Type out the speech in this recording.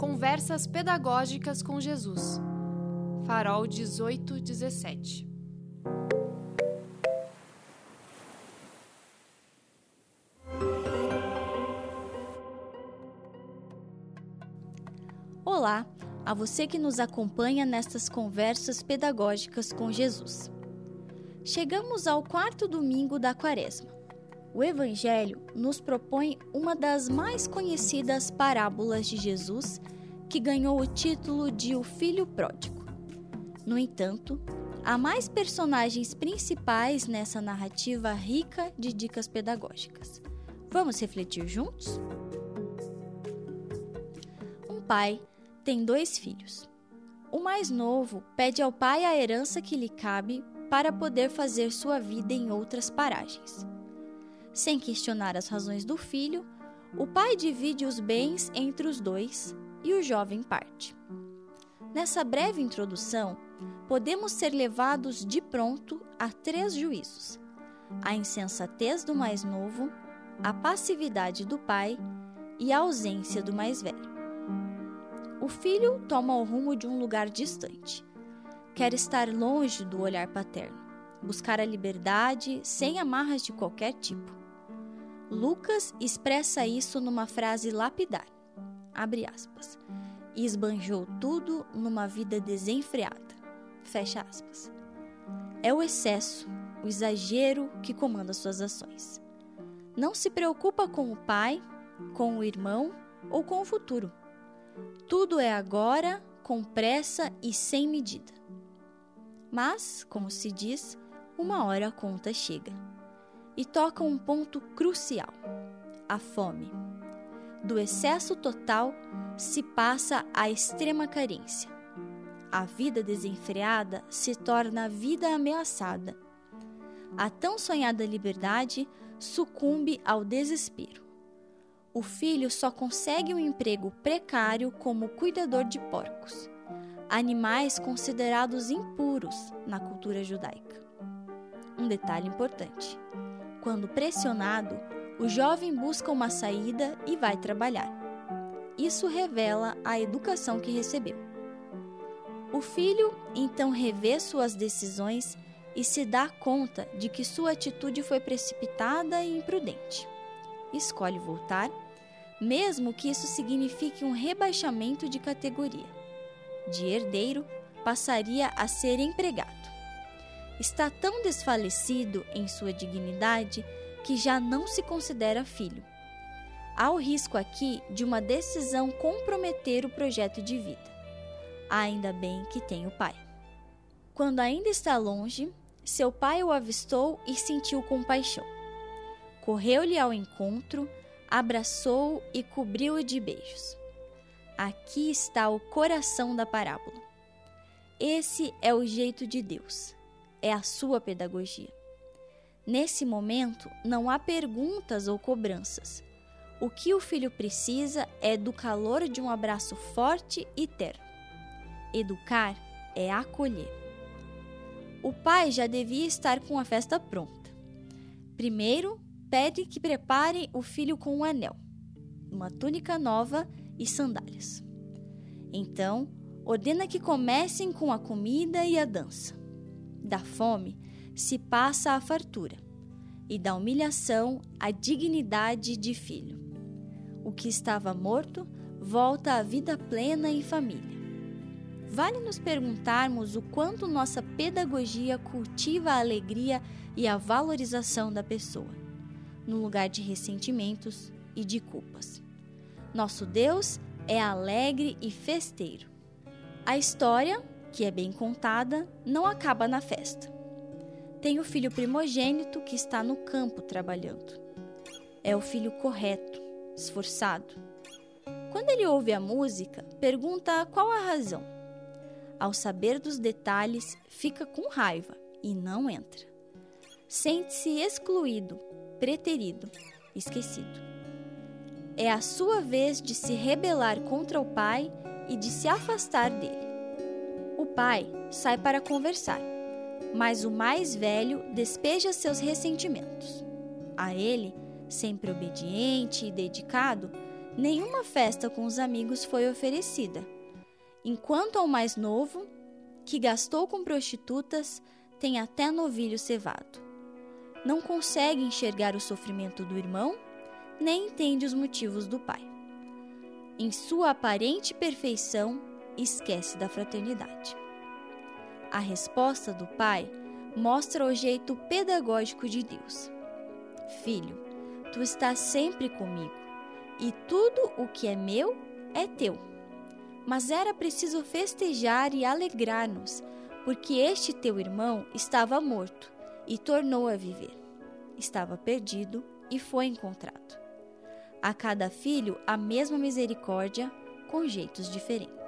Conversas Pedagógicas com Jesus. Farol 1817. Olá a você que nos acompanha nestas conversas pedagógicas com Jesus. Chegamos ao quarto domingo da Quaresma. O Evangelho nos propõe uma das mais conhecidas parábolas de Jesus, que ganhou o título de O Filho Pródigo. No entanto, há mais personagens principais nessa narrativa rica de dicas pedagógicas. Vamos refletir juntos? Um pai tem dois filhos. O mais novo pede ao pai a herança que lhe cabe para poder fazer sua vida em outras paragens. Sem questionar as razões do filho, o pai divide os bens entre os dois e o jovem parte. Nessa breve introdução, podemos ser levados de pronto a três juízos: a insensatez do mais novo, a passividade do pai e a ausência do mais velho. O filho toma o rumo de um lugar distante. Quer estar longe do olhar paterno, buscar a liberdade sem amarras de qualquer tipo. Lucas expressa isso numa frase lapidar. Abre aspas. Esbanjou tudo numa vida desenfreada. Fecha aspas. É o excesso, o exagero que comanda suas ações. Não se preocupa com o pai, com o irmão ou com o futuro. Tudo é agora, com pressa e sem medida. Mas, como se diz, uma hora a conta chega e toca um ponto crucial: a fome. Do excesso total se passa à extrema carência. A vida desenfreada se torna a vida ameaçada. A tão sonhada liberdade sucumbe ao desespero. O filho só consegue um emprego precário como cuidador de porcos, animais considerados impuros na cultura judaica. Um detalhe importante: quando pressionado, o jovem busca uma saída e vai trabalhar. Isso revela a educação que recebeu. O filho então revê suas decisões e se dá conta de que sua atitude foi precipitada e imprudente. Escolhe voltar, mesmo que isso signifique um rebaixamento de categoria. De herdeiro, passaria a ser empregado está tão desfalecido em sua dignidade que já não se considera filho. Há o risco aqui de uma decisão comprometer o projeto de vida. Ainda bem que tem o pai. Quando ainda está longe, seu pai o avistou e sentiu compaixão. Correu-lhe ao encontro, abraçou-o e cobriu-o de beijos. Aqui está o coração da parábola. Esse é o jeito de Deus é a sua pedagogia. Nesse momento, não há perguntas ou cobranças. O que o filho precisa é do calor de um abraço forte e terno. Educar é acolher. O pai já devia estar com a festa pronta. Primeiro, pede que prepare o filho com um anel, uma túnica nova e sandálias. Então, ordena que comecem com a comida e a dança. Da fome se passa à fartura, e da humilhação à dignidade de filho. O que estava morto volta à vida plena e família. Vale nos perguntarmos o quanto nossa pedagogia cultiva a alegria e a valorização da pessoa, no lugar de ressentimentos e de culpas. Nosso Deus é alegre e festeiro. A história que é bem contada, não acaba na festa. Tem o filho primogênito que está no campo trabalhando. É o filho correto, esforçado. Quando ele ouve a música, pergunta qual a razão. Ao saber dos detalhes, fica com raiva e não entra. Sente-se excluído, preterido, esquecido. É a sua vez de se rebelar contra o pai e de se afastar dele pai sai para conversar, mas o mais velho despeja seus ressentimentos. A ele, sempre obediente e dedicado, nenhuma festa com os amigos foi oferecida, enquanto ao mais novo, que gastou com prostitutas, tem até novilho cevado. Não consegue enxergar o sofrimento do irmão, nem entende os motivos do pai. Em sua aparente perfeição, esquece da fraternidade. A resposta do pai mostra o jeito pedagógico de Deus. Filho, tu estás sempre comigo, e tudo o que é meu é teu. Mas era preciso festejar e alegrar-nos, porque este teu irmão estava morto e tornou a viver. Estava perdido e foi encontrado. A cada filho a mesma misericórdia, com jeitos diferentes.